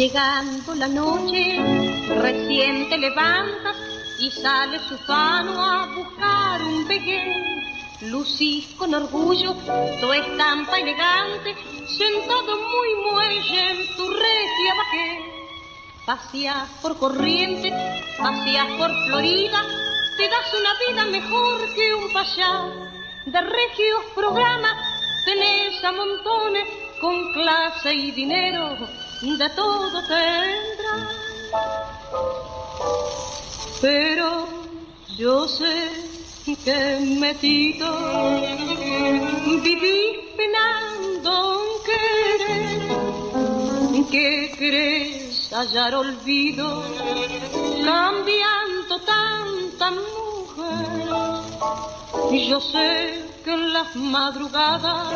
Llegando la noche, recién te levantas y sales ufano a buscar un pequeño. Lucís con orgullo tu estampa elegante, sentado muy muelle en tu regia bajé. Paseas por corriente, paseas por Florida, te das una vida mejor que un payá. De regios programas tenés a montones con clase y dinero, de todo tendrás. Pero yo sé que metido vivís penando en querer, que crees hallar olvido cambiando tanta mujer. Yo sé que en las madrugadas,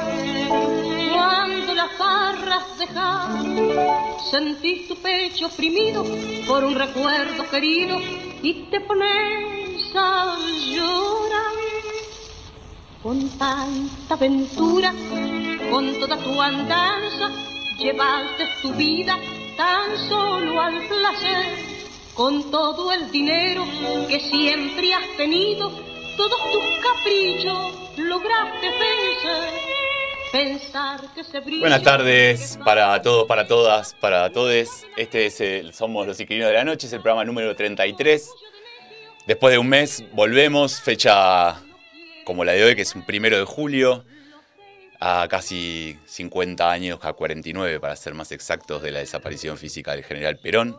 cuando las barras dejas, sentís tu pecho oprimido por un recuerdo querido y te pones a llorar. Con tanta aventura, con toda tu andanza, llevaste tu vida tan solo al placer, con todo el dinero que siempre has tenido, todos tus caprichos Buenas tardes para todos, para todas, para todos. Este es el Somos los Inquilinos de la Noche, es el programa número 33. Después de un mes volvemos, fecha como la de hoy, que es un primero de julio, a casi 50 años, a 49 para ser más exactos, de la desaparición física del general Perón.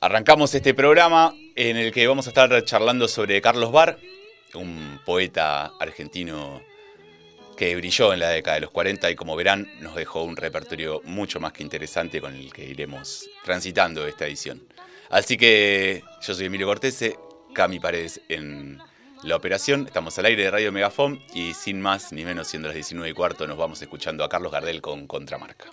Arrancamos este programa en el que vamos a estar charlando sobre Carlos Bar, un poeta argentino que brilló en la década de los 40 y como verán nos dejó un repertorio mucho más que interesante con el que iremos transitando esta edición. Así que yo soy Emilio Cortese, Cami Paredes en la operación, estamos al aire de Radio Megafon y sin más ni menos siendo las 19 y cuarto nos vamos escuchando a Carlos Gardel con Contramarca.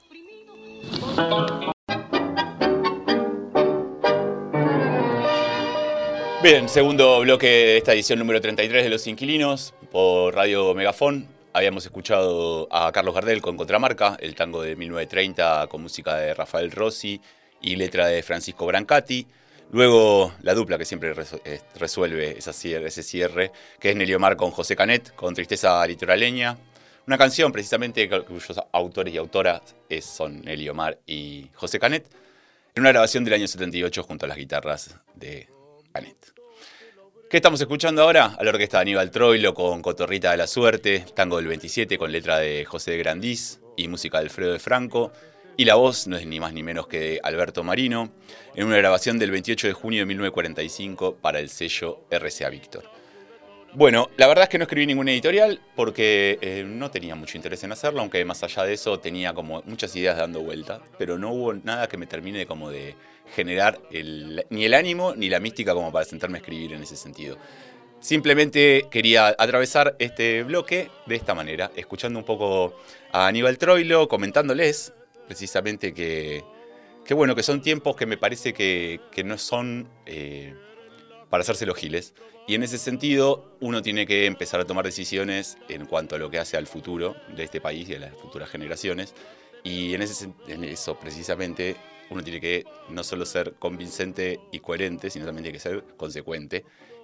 Bien, segundo bloque de esta edición número 33 de Los Inquilinos por Radio Megafon. Habíamos escuchado a Carlos Gardel con Contramarca, el tango de 1930 con música de Rafael Rossi y letra de Francisco Brancati. Luego la dupla que siempre eh, resuelve ese cierre, que es Neliomar con José Canet, con Tristeza Litoraleña. Una canción precisamente cuyos autores y autoras son Neliomar y José Canet, en una grabación del año 78 junto a las guitarras de Canet. ¿Qué estamos escuchando ahora? A la orquesta de Aníbal Troilo con Cotorrita de la Suerte, tango del 27 con letra de José de Grandís y música de Alfredo de Franco. Y la voz no es ni más ni menos que de Alberto Marino, en una grabación del 28 de junio de 1945 para el sello RCA Víctor. Bueno, la verdad es que no escribí ninguna editorial porque eh, no tenía mucho interés en hacerlo, aunque más allá de eso tenía como muchas ideas dando vuelta, pero no hubo nada que me termine como de generar ni el ánimo ni la mística como para sentarme a escribir en ese sentido. Simplemente quería atravesar este bloque de esta manera, escuchando un poco a Aníbal Troilo, comentándoles precisamente que, bueno, que son tiempos que me parece que, no son eh, para hacerse los giles. Y en ese sentido, uno tiene que empezar a tomar decisiones en cuanto a lo que hace al futuro de este país y a las futuras generaciones. Y en, ese, en eso, precisamente, uno tiene que no solo ser convincente y coherente, sino también tiene que ser consecuente.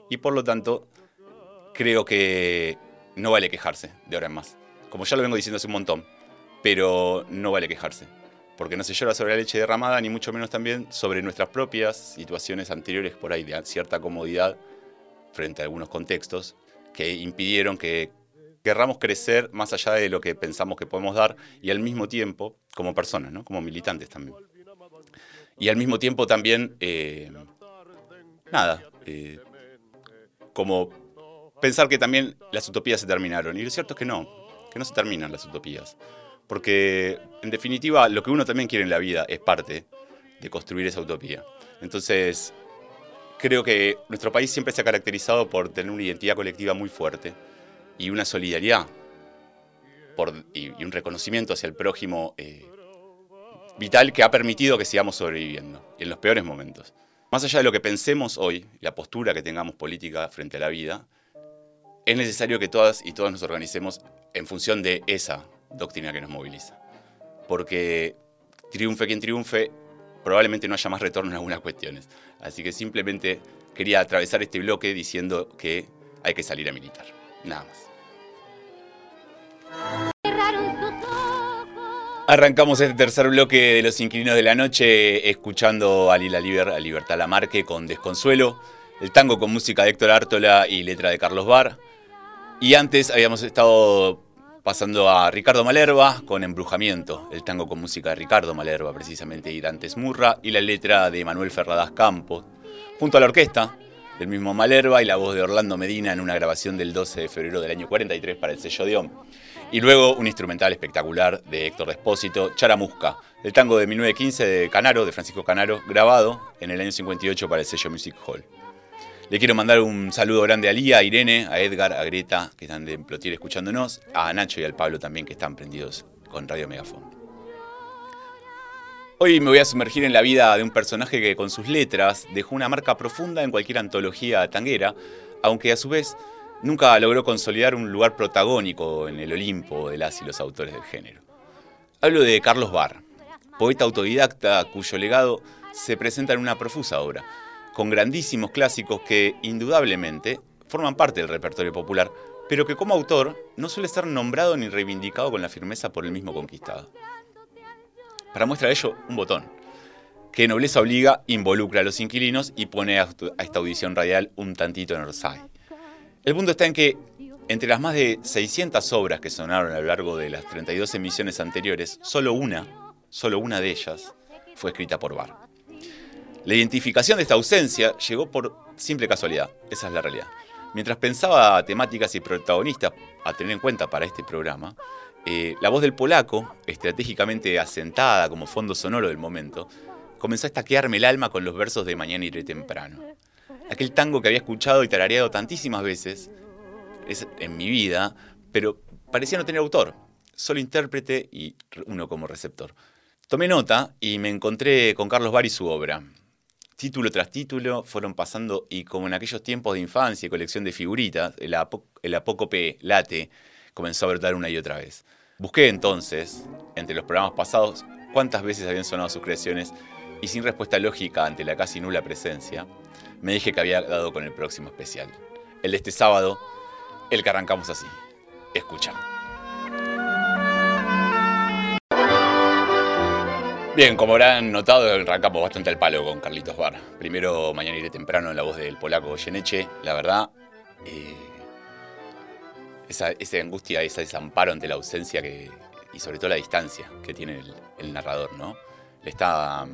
Y por lo tanto, creo que no vale quejarse de ahora en más. Como ya lo vengo diciendo hace un montón, pero no vale quejarse. Porque no se llora sobre la leche derramada, ni mucho menos también sobre nuestras propias situaciones anteriores por ahí de cierta comodidad frente a algunos contextos que impidieron que querramos crecer más allá de lo que pensamos que podemos dar y al mismo tiempo, como personas, ¿no? como militantes también. Y al mismo tiempo también, eh, nada, eh, como pensar que también las utopías se terminaron. Y lo cierto es que no, que no se terminan las utopías. Porque, en definitiva, lo que uno también quiere en la vida es parte de construir esa utopía. Entonces, creo que nuestro país siempre se ha caracterizado por tener una identidad colectiva muy fuerte y una solidaridad y, un reconocimiento hacia el prójimo eh, vital que ha permitido que sigamos sobreviviendo en los peores momentos. Más allá de lo que pensemos hoy, la postura que tengamos política frente a la vida, es necesario que todas y todos nos organicemos en función de esa doctrina que nos moviliza. Porque triunfe quien triunfe, probablemente no haya más retorno en algunas cuestiones. Así que simplemente quería atravesar este bloque diciendo que hay que salir a militar. Nada más. Arrancamos este tercer bloque de Los Inquilinos de la Noche escuchando a Lila Liber, a Libertad Lamarque con Desconsuelo, el tango con música de Héctor Ártola y letra de Carlos Bar. Y antes habíamos estado pasando a Ricardo Malerva con Embrujamiento, el tango con música de Ricardo Malerva precisamente y Dantes Murra y la letra de Manuel Ferradas Campos, junto a la orquesta del mismo Malerva y la voz de Orlando Medina en una grabación del 12 de febrero del año 43 para el sello Dion. Y luego un instrumental espectacular de Héctor Despósito, Charamusca, el tango de 1915 de Canaro, de Francisco Canaro, grabado en el año 58 para el sello Music Hall. Le quiero mandar un saludo grande a Lía, a Irene, a Edgar, a Greta, que están de Plotier escuchándonos, a Nacho y al Pablo también, que están prendidos con Radio Megafon. Hoy me voy a sumergir en la vida de un personaje que con sus letras dejó una marca profunda en cualquier antología tanguera, aunque a su vez nunca logró consolidar un lugar protagónico en el Olimpo de las y los autores del género. Hablo de Carlos Barr, poeta autodidacta cuyo legado se presenta en una profusa obra, con grandísimos clásicos que indudablemente forman parte del repertorio popular, pero que como autor no suele ser nombrado ni reivindicado con la firmeza por el mismo conquistado. Para muestra de ello, un botón, que Nobleza Obliga involucra a los inquilinos y pone a esta audición radial un tantito en Orsay. El punto está en que entre las más de 600 obras que sonaron a lo largo de las 32 emisiones anteriores, solo una, solo una de ellas, fue escrita por Bar. La identificación de esta ausencia llegó por simple casualidad, esa es la realidad. Mientras pensaba temáticas y protagonistas a tener en cuenta para este programa, eh, la voz del polaco, estratégicamente asentada como fondo sonoro del momento, comenzó a estaquearme el alma con los versos de Mañana iré temprano aquel tango que había escuchado y tarareado tantísimas veces en mi vida, pero parecía no tener autor, solo intérprete y uno como receptor. Tomé nota y me encontré con Carlos Bar y su obra. Título tras título fueron pasando y como en aquellos tiempos de infancia y colección de figuritas, el, apócope late comenzó a brotar una y otra vez. Busqué entonces, entre los programas pasados, cuántas veces habían sonado sus creaciones y sin respuesta lógica ante la casi nula presencia, me dije que había dado con el próximo especial. El de este sábado, el que arrancamos así. Escucha. Bien, como habrán notado, arrancamos bastante al palo con Carlitos Bar. Primero, mañana iré temprano en la voz del polaco Goyeneche. La verdad, eh, esa, angustia, ese desamparo ante la ausencia que, y sobre todo la distancia que tiene el, el narrador, ¿no? Le está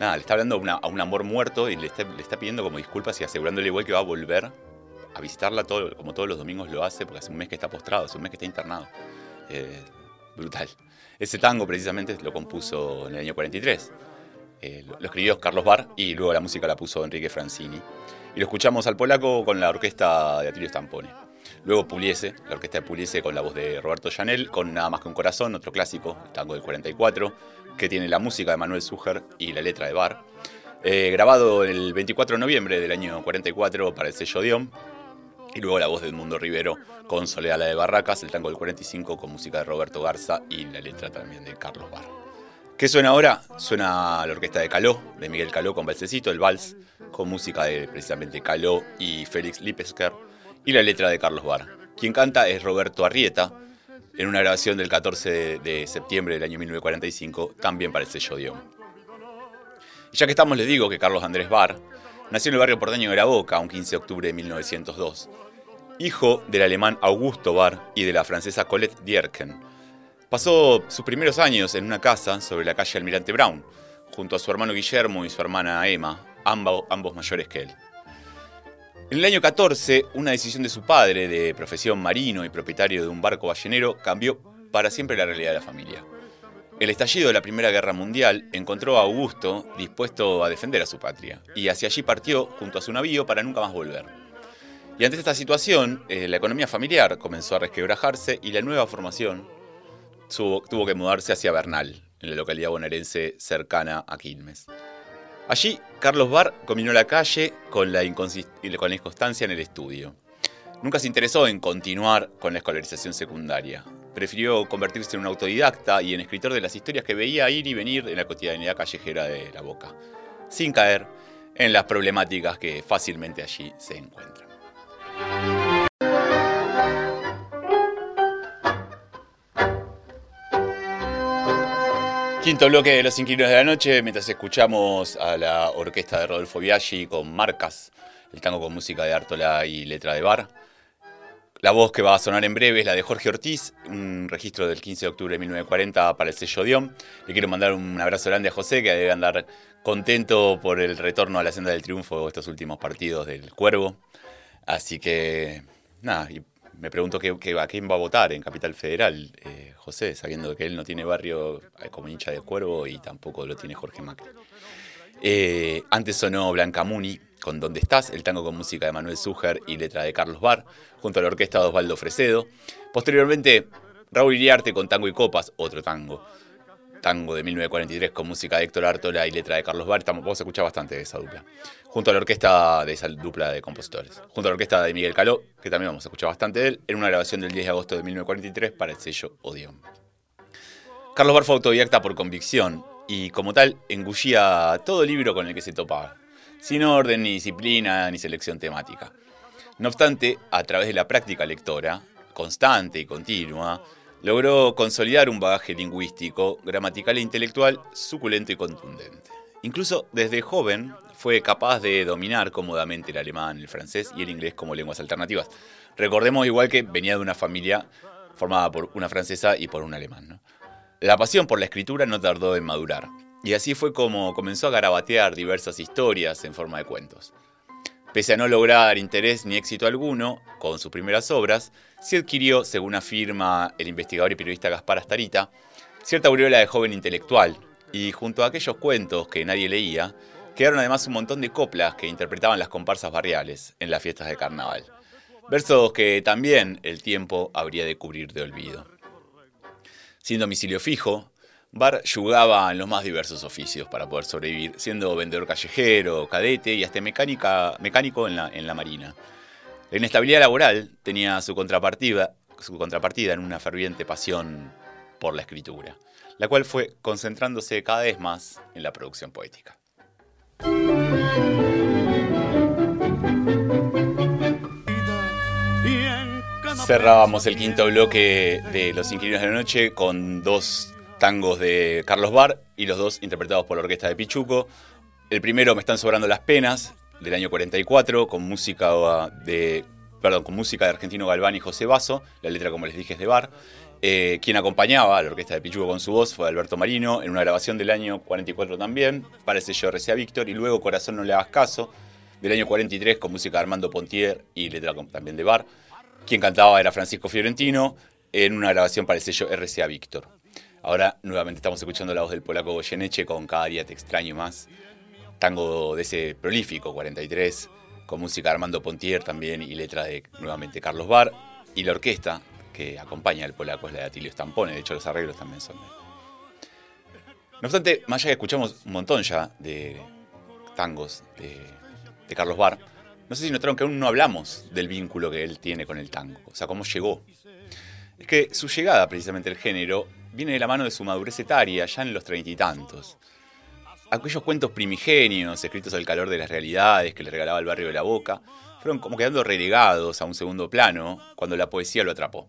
nada, le está hablando a, un amor muerto y le está, pidiendo como disculpas y asegurándole igual que va a volver a visitarla todo, como todos los domingos lo hace, porque hace un mes que está postrado, hace un mes que está internado. Eh, brutal. Ese tango precisamente lo compuso en el año 43. Eh, lo, escribió Carlos Bar y luego la música la puso Enrique Francini. Y lo escuchamos al polaco con la orquesta de Atilio Stampone. Luego Puliese, la orquesta de Puliese con la voz de Roberto Janel, con Nada más que un corazón, otro clásico, el tango del 44 que tiene la música de Manuel Suger y la letra de Bar. Eh, grabado el 24 de noviembre del año 44 para el sello Dion. Y luego la voz de Mundo Rivero con Soledad la de Barracas, el tango del 45 con música de Roberto Garza y la letra también de Carlos Bar. ¿Qué suena ahora? Suena la orquesta de Caló, de Miguel Caló con Balsecito, el vals, con música de precisamente Caló y Félix Lipesker y la letra de Carlos Bar. Quien canta es Roberto Arrieta, en una grabación del 14 de, septiembre del año 1945, también para el sello Dion. Y ya que estamos, les digo que Carlos Andrés Barr nació en el barrio porteño de La Boca, un 15 de octubre de 1902. Hijo del alemán Augusto Barr y de la francesa Colette Dierken. Pasó sus primeros años en una casa sobre la calle Almirante Brown, junto a su hermano Guillermo y su hermana Emma, ambos mayores que él. En el año 14, una decisión de su padre, de profesión marino y propietario de un barco ballenero, cambió para siempre la realidad de la familia. El estallido de la Primera Guerra Mundial encontró a Augusto dispuesto a defender a su patria, y hacia allí partió junto a su navío para nunca más volver. Y ante esta situación, eh, la economía familiar comenzó a resquebrajarse y la nueva formación tuvo que mudarse hacia Bernal, en la localidad bonaerense cercana a Quilmes. Allí, Carlos Barr combinó la calle con la, con la inconstancia en el estudio. Nunca se interesó en continuar con la escolarización secundaria. Prefirió convertirse en un autodidacta y en escritor de las historias que veía ir y venir en la cotidianidad callejera de la boca, sin caer en las problemáticas que fácilmente allí se encuentran. Quinto bloque de Los Inquilinos de la Noche, mientras escuchamos a la orquesta de Rodolfo Biaggi con Marcas, el tango con música de Artola y letra de Bar. La voz que va a sonar en breve es la de Jorge Ortiz, un registro del 15 de octubre de 1940 para el sello Dion. Le quiero mandar un abrazo grande a José, que debe andar contento por el retorno a la senda del triunfo de estos últimos partidos del Cuervo. Así que, nada, y me pregunto qué, a quién va a votar en Capital Federal eh, José, sabiendo que él no tiene barrio eh, como hincha de cuervo y tampoco lo tiene Jorge Macri. Eh, antes sonó Blanca Muni con Donde estás, el tango con música de Manuel Suger y letra de Carlos Bar, junto a la orquesta de Osvaldo Fresedo. Posteriormente, Raúl Iriarte con Tango y Copas, otro tango tango de 1943 con música de Héctor Artola y letra de Carlos Bar. Vamos a escuchar bastante de esa dupla. Junto a la orquesta de esa dupla de compositores. Junto a la orquesta de Miguel Caló, que también vamos a escuchar bastante de él, en una grabación del 10 de agosto de 1943 para el sello Odeon. Carlos Bar fue autodidacta por convicción y como tal engullía todo libro con el que se topaba, sin orden, ni disciplina, ni selección temática. No obstante, a través de la práctica lectora, constante y continua, logró consolidar un bagaje lingüístico, gramatical e intelectual suculento y contundente. Incluso desde joven fue capaz de dominar cómodamente el alemán, el francés y el inglés como lenguas alternativas. Recordemos igual que venía de una familia formada por una francesa y por un alemán. La pasión por la escritura no tardó en madurar, y así fue como comenzó a garabatear diversas historias en forma de cuentos. Pese a no lograr interés ni éxito alguno con sus primeras obras, se adquirió, según afirma el investigador y periodista Gaspar Astarita, cierta aureola de joven intelectual, y junto a aquellos cuentos que nadie leía, quedaron además un montón de coplas que interpretaban las comparsas barriales en las fiestas de carnaval. Versos que también el tiempo habría de cubrir de olvido. Sin domicilio fijo, Bar jugaba en los más diversos oficios para poder sobrevivir, siendo vendedor callejero, cadete y hasta mecánica, mecánico en la, en la marina. La inestabilidad laboral tenía su contrapartida, su contrapartida en una ferviente pasión por la escritura, la cual fue concentrándose cada vez más en la producción poética. Cerrábamos el quinto bloque de Los Inquilinos de la Noche con dos tangos de Carlos Bar y los dos interpretados por la orquesta de Pichuco. El primero, Me están sobrando las penas, del año 44, con música de, perdón, con música de Argentino Galván y José Basso, la letra, como les dije, es de Bar. Eh, quien acompañaba a la orquesta de Pichuco con su voz fue Alberto Marino, en una grabación del año 44 también, para el sello RCA Víctor, y luego Corazón no le hagas caso, del año 43, con música de Armando Pontier y letra también de Bar. Quien cantaba era Francisco Fiorentino, en una grabación para el sello RCA Víctor. Ahora nuevamente estamos escuchando la voz del polaco Goyeneche con Cada día te extraño más. Tango de ese prolífico 43, con música de Armando Pontier también y letra de nuevamente Carlos Bar. Y la orquesta que acompaña al polaco es la de Atilio Stampone, de hecho los arreglos también son de No obstante, más allá que escuchamos un montón ya de tangos de, Carlos Bar, no sé si notaron que aún no hablamos del vínculo que él tiene con el tango, o sea, cómo llegó. Es que su llegada precisamente al género viene de la mano de su madurez etaria, ya en los treinta y tantos. Aquellos cuentos primigenios, escritos al calor de las realidades que le regalaba el barrio de la Boca, fueron como quedando relegados a un segundo plano cuando la poesía lo atrapó.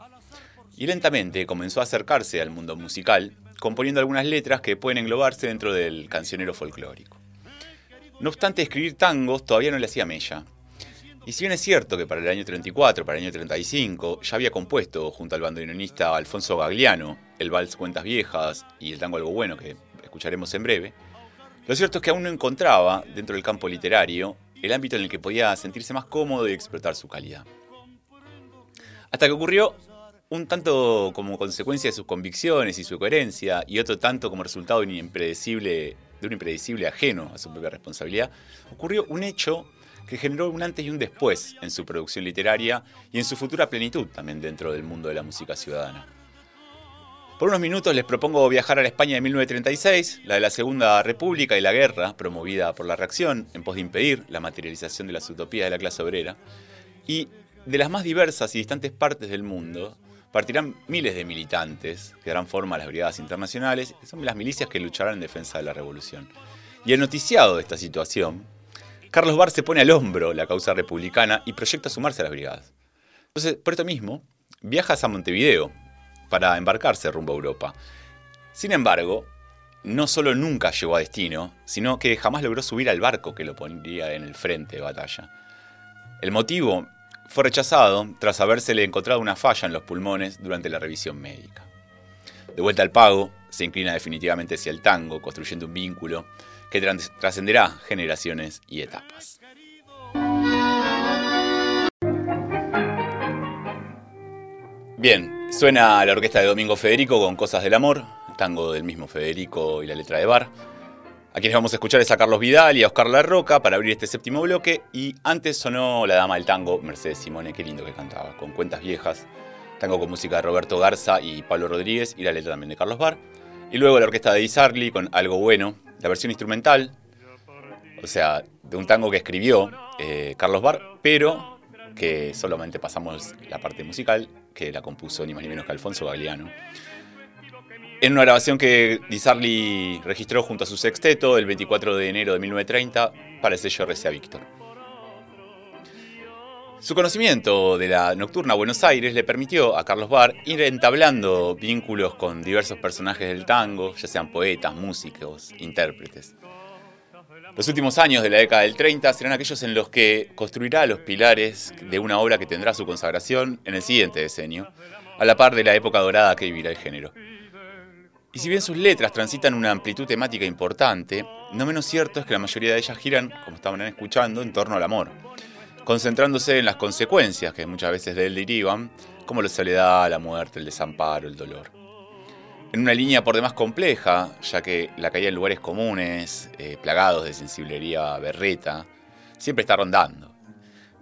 Y lentamente comenzó a acercarse al mundo musical, componiendo algunas letras que pueden englobarse dentro del cancionero folclórico. No obstante, escribir tangos todavía no le hacía mella, y si bien es cierto que para el año 34, para el año 35, ya había compuesto junto al bandoneonista Alfonso Gagliano el vals Cuentas Viejas y el tango Algo Bueno, que escucharemos en breve, lo cierto es que aún no encontraba, dentro del campo literario, el ámbito en el que podía sentirse más cómodo y explotar su calidad. Hasta que ocurrió un tanto como consecuencia de sus convicciones y su coherencia, y otro tanto como resultado de un impredecible, de un impredecible ajeno a su propia responsabilidad, ocurrió un hecho que generó un antes y un después en su producción literaria y en su futura plenitud también dentro del mundo de la música ciudadana. Por unos minutos les propongo viajar a la España de 1936, la de la Segunda República y la guerra, promovida por la reacción en pos de impedir la materialización de las utopías de la clase obrera, y de las más diversas y distantes partes del mundo, partirán miles de militantes que darán forma a las brigadas internacionales, que son las milicias que lucharán en defensa de la revolución. Y el noticiado de esta situación, Carlos Barr se pone al hombro la causa republicana y proyecta sumarse a las brigadas. Entonces, por esto mismo, viajas a Montevideo para embarcarse rumbo a Europa. Sin embargo, no solo nunca llegó a destino, sino que jamás logró subir al barco que lo pondría en el frente de batalla. El motivo fue rechazado tras habérsele encontrado una falla en los pulmones durante la revisión médica. De vuelta al pago, se inclina definitivamente hacia el tango, construyendo un vínculo que trascenderá generaciones y etapas. Bien, suena la orquesta de Domingo Federico con Cosas del Amor, tango del mismo Federico y la letra de Bar. A quienes vamos a escuchar es a Carlos Vidal y a Oscar La Roca para abrir este séptimo bloque. Y antes sonó la dama del tango, Mercedes Simone, qué lindo que cantaba, con cuentas viejas. Tango con música de Roberto Garza y Pablo Rodríguez y la letra también de Carlos Bar. Y luego la orquesta de Isarli con Algo Bueno, la versión instrumental, o sea, de un tango que escribió eh, Carlos Bar, pero que solamente pasamos la parte musical, que la compuso ni más ni menos que Alfonso Gagliano en una grabación que Di registró junto a su sexteto el 24 de enero de 1930 para el sello RCA Víctor. Su conocimiento de la nocturna Buenos Aires le permitió a Carlos Barr ir entablando vínculos con diversos personajes del tango, ya sean poetas, músicos, intérpretes. Los últimos años de la década del 30 serán aquellos en los que construirá los pilares de una obra que tendrá su consagración en el siguiente decenio, a la par de la época dorada que vivirá el género. Y si bien sus letras transitan una amplitud temática importante, no menos cierto es que la mayoría de ellas giran, como estaban escuchando, en torno al amor, concentrándose en las consecuencias que muchas veces de él derivan, como la soledad, la muerte, el desamparo, el dolor. En una línea por demás compleja, ya que la caída en lugares comunes, eh, plagados de sensiblería berreta, siempre está rondando.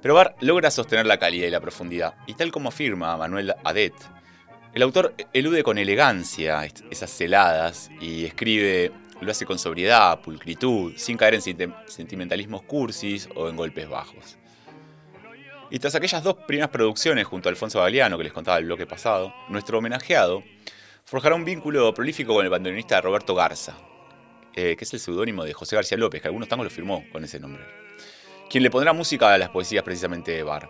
Pero Bar logra sostener la calidad y la profundidad, y tal como afirma Manuel Adet, el autor elude con elegancia esas celadas y escribe, lo hace con sobriedad, pulcritud, sin caer en sentimentalismos cursis o en golpes bajos. Y tras aquellas dos primeras producciones junto a Alfonso Galeano que les contaba el bloque pasado, nuestro homenajeado forjará un vínculo prolífico con el bandoneonista Roberto Garza, eh, que es el seudónimo de José García López, que algunos tangos lo firmó con ese nombre, quien le pondrá música a las poesías precisamente de Bar.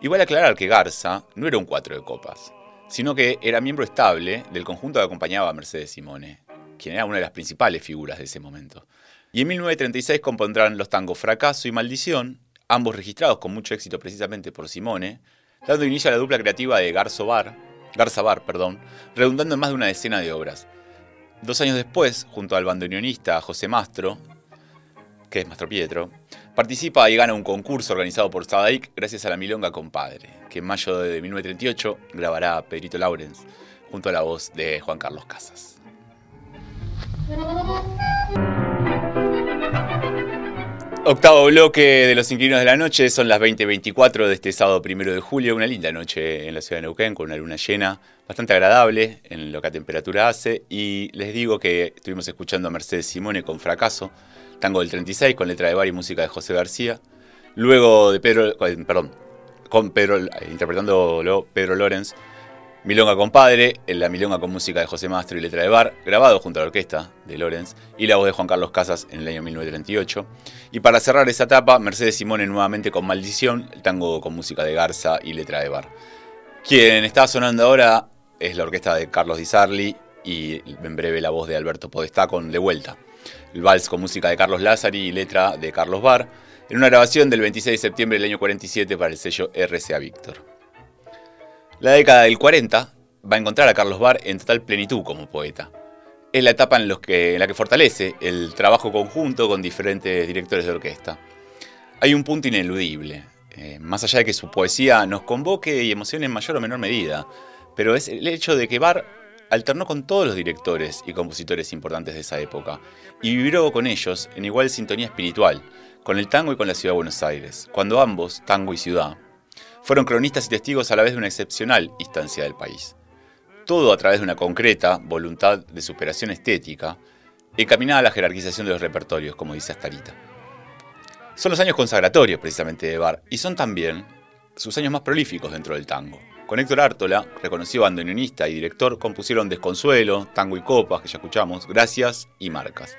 Igual aclarar que Garza no era un cuatro de copas, sino que era miembro estable del conjunto que acompañaba a Mercedes Simone, quien era una de las principales figuras de ese momento. Y en 1936 compondrán los tangos Fracaso y Maldición, ambos registrados con mucho éxito precisamente por Simone, dando inicio a la dupla creativa de Garza Bar, Garza Bar, perdón, redundando en más de una decena de obras. Dos años después, junto al bandoneonista José Mastro, que es Mastro Pietro, Participa y gana un concurso organizado por Sadaic gracias a la Milonga Compadre, que en mayo de 1938 grabará Pedrito Laurens junto a la voz de Juan Carlos Casas. Octavo bloque de los inquilinos de la noche, son las 20.24 de este sábado primero de julio, una linda noche en la ciudad de Neuquén con una luna llena, bastante agradable en lo que a temperatura hace, y les digo que estuvimos escuchando a Mercedes Simone con fracaso, tango del 36 con letra de Bar y música de José García. Luego de Pedro, perdón, con Pedro, eh, interpretándolo Pedro Lorenz, Milonga Compadre, la Milonga con música de José Mastro y letra de Bar, grabado junto a la orquesta de Lorenz, y la voz de Juan Carlos Casas en el año 1938. Y para cerrar esa etapa, Mercedes Simone nuevamente con Maldición, el tango con música de Garza y letra de Bar. Quien está sonando ahora es la orquesta de Carlos Di Sarli y en breve la voz de Alberto Podestá con De Vuelta el vals con música de Carlos Lázari y letra de Carlos Barr, en una grabación del 26 de septiembre del año 47 para el sello RCA Víctor. La década del 40 va a encontrar a Carlos Barr en total plenitud como poeta. Es la etapa en, la que fortalece el trabajo conjunto con diferentes directores de orquesta. Hay un punto ineludible, eh, más allá de que su poesía nos convoque y emocione en mayor o menor medida, pero es el hecho de que Barr alternó con todos los directores y compositores importantes de esa época y vibró con ellos en igual sintonía espiritual, con el tango y con la ciudad de Buenos Aires, cuando ambos, tango y ciudad, fueron cronistas y testigos a la vez de una excepcional instancia del país. Todo a través de una concreta voluntad de superación estética, encaminada a la jerarquización de los repertorios, como dice Astarita. Son los años consagratorios precisamente de Bar y son también sus años más prolíficos dentro del tango. Con Héctor Ártola, reconocido bandoneonista y director, compusieron Desconsuelo, Tango y Copas, que ya escuchamos, Gracias y Marcas.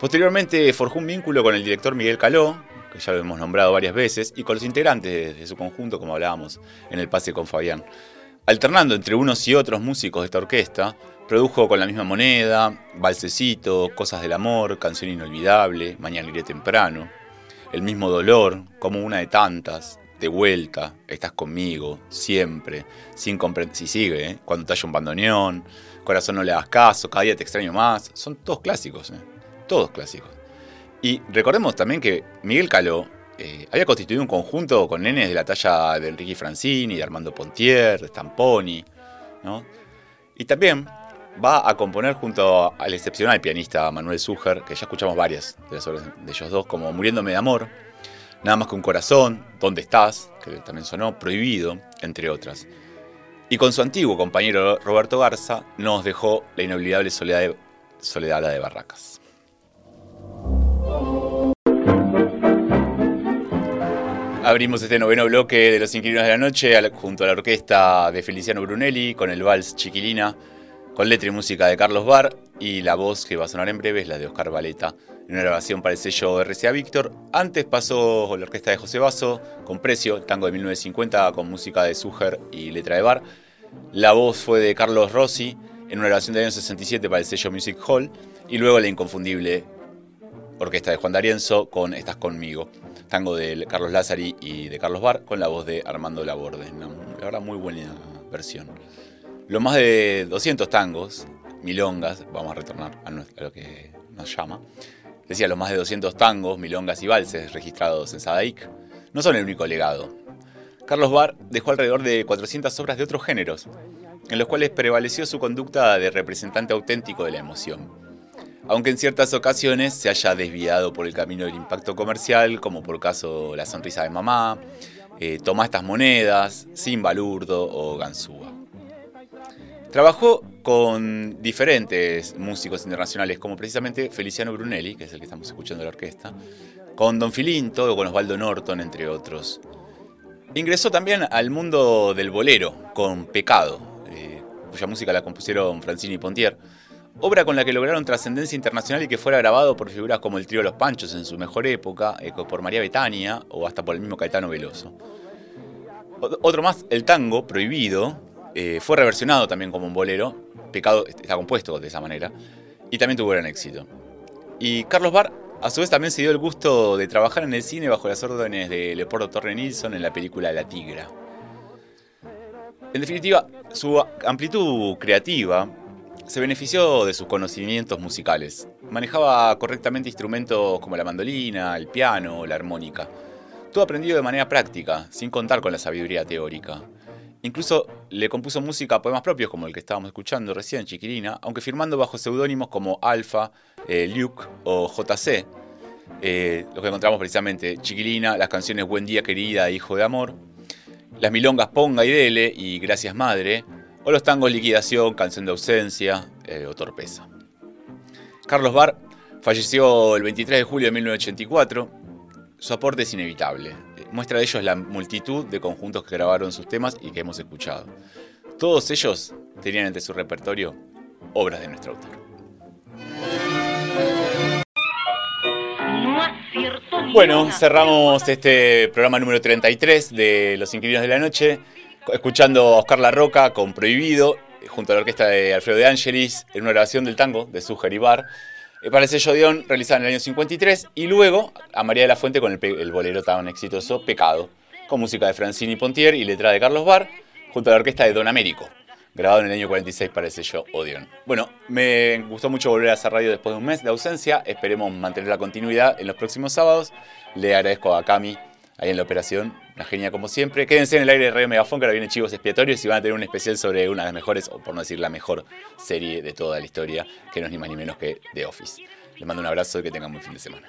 Posteriormente forjó un vínculo con el director Miguel Caló, que ya lo hemos nombrado varias veces, y con los integrantes de su conjunto, como hablábamos en el pase con Fabián. Alternando entre unos y otros músicos de esta orquesta, produjo con la misma moneda, Balsecito, Cosas del Amor, Canción Inolvidable, Mañana iré temprano, El mismo dolor, como una de tantas, De vuelta, Estás conmigo, siempre, sin comprender, si sigue, ¿eh? cuando haya un bandoneón, Corazón no le hagas caso, Cada día te extraño más, son todos clásicos, ¿eh? todos clásicos. Y recordemos también que Miguel Caló eh, había constituido un conjunto con nenes de la talla de Enrique Francini, de Armando Pontier, de Stamponi, ¿no? Y también va a componer junto al excepcional pianista Manuel Suger, que ya escuchamos varias de las obras de ellos dos, como Muriéndome de Amor, Nada más que un corazón, ¿Dónde estás? que también sonó, Prohibido, entre otras. Y con su antiguo compañero Roberto Garza nos dejó la inolvidable Soledad de, Soledad de Barracas. Abrimos este noveno bloque de Los Inquilinos de la Noche junto a la orquesta de Feliciano Brunelli con el vals Chiquilina, con letra y música de Carlos Bar y la voz que va a sonar en breve es la de Oscar Valeta en una grabación para el sello RCA Víctor. Antes pasó la orquesta de José Basso con Precio, tango de 1950 con música de Suger y letra de Bar. La voz fue de Carlos Rossi en una grabación del año 67 para el sello Music Hall y luego la inconfundible orquesta de Juan D'Arienzo con Estás conmigo tango de Carlos Lázari y de Carlos Bar, con la voz de Armando Laborde. Una, la verdad, muy buena versión. Lo más de 200 tangos, milongas, vamos a retornar a, lo que nos llama. Decía, los más de 200 tangos, milongas y valses registrados en Sadaic no son el único legado. Carlos Bar dejó alrededor de 400 obras de otros géneros, en los cuales prevaleció su conducta de representante auténtico de la emoción aunque en ciertas ocasiones se haya desviado por el camino del impacto comercial, como por caso La Sonrisa de Mamá, eh, Toma estas monedas, Sin Balurdo o Gansúa. Trabajó con diferentes músicos internacionales, como precisamente Feliciano Brunelli, que es el que estamos escuchando en la orquesta, con Don Filinto o con Osvaldo Norton, entre otros. Ingresó también al mundo del bolero con Pecado, eh, cuya música la compusieron Francini Pontier obra con la que lograron trascendencia internacional y que fuera grabado por figuras como el trío Los Panchos en su mejor época, eh, por María Betania o hasta por el mismo Caetano Veloso. Otro más, el tango, prohibido, eh, fue reversionado también como un bolero, Pecado está compuesto de esa manera, y también tuvo gran éxito. Y Carlos Barr, a su vez, también se dio el gusto de trabajar en el cine bajo las órdenes de Leopoldo Torre Nilsson en la película La Tigra. En definitiva, su amplitud creativa se benefició de sus conocimientos musicales. Manejaba correctamente instrumentos como la mandolina, el piano, la armónica. Todo aprendido de manera práctica, sin contar con la sabiduría teórica. Incluso le compuso música a poemas propios como el que estábamos escuchando recién, Chiquirina, aunque firmando bajo seudónimos como Alfa, eh, Luke o JC. Eh, lo que encontramos precisamente, Chiquilina, las canciones Buen día querida, Hijo de Amor, las milongas Ponga y Dele y Gracias Madre, o los tangos Liquidación, Canción de Ausencia eh, o Torpeza. Carlos Barr falleció el 23 de julio de 1984. Su aporte es inevitable. Muestra de ello la multitud de conjuntos que grabaron sus temas y que hemos escuchado. Todos ellos tenían entre su repertorio obras de nuestro autor. Bueno, cerramos este programa número 33 de Los Inquilinos de la Noche escuchando a Oscar La Roca con Prohibido, junto a la orquesta de Alfredo de Angelis, en una grabación del tango de Suger y Bar, eh, para el sello Dion, realizada en el año 53, y luego a María de la Fuente con el, bolero tan exitoso Pecado, con música de Francini Pontier y letra de Carlos Bar, junto a la orquesta de Don Américo, grabado en el año 46 para el sello Odeon. Bueno, me gustó mucho volver a hacer radio después de un mes de ausencia, esperemos mantener la continuidad en los próximos sábados. Le agradezco a Cami ahí en la operación. Una genia como siempre. Quédense en el aire de Radio Megafón, que ahora viene Chivos Expiatorios y van a tener un especial sobre una de las mejores, o por no decir la mejor serie de toda la historia, que no es ni más ni menos que The Office. Les mando un abrazo y que tengan buen fin de semana.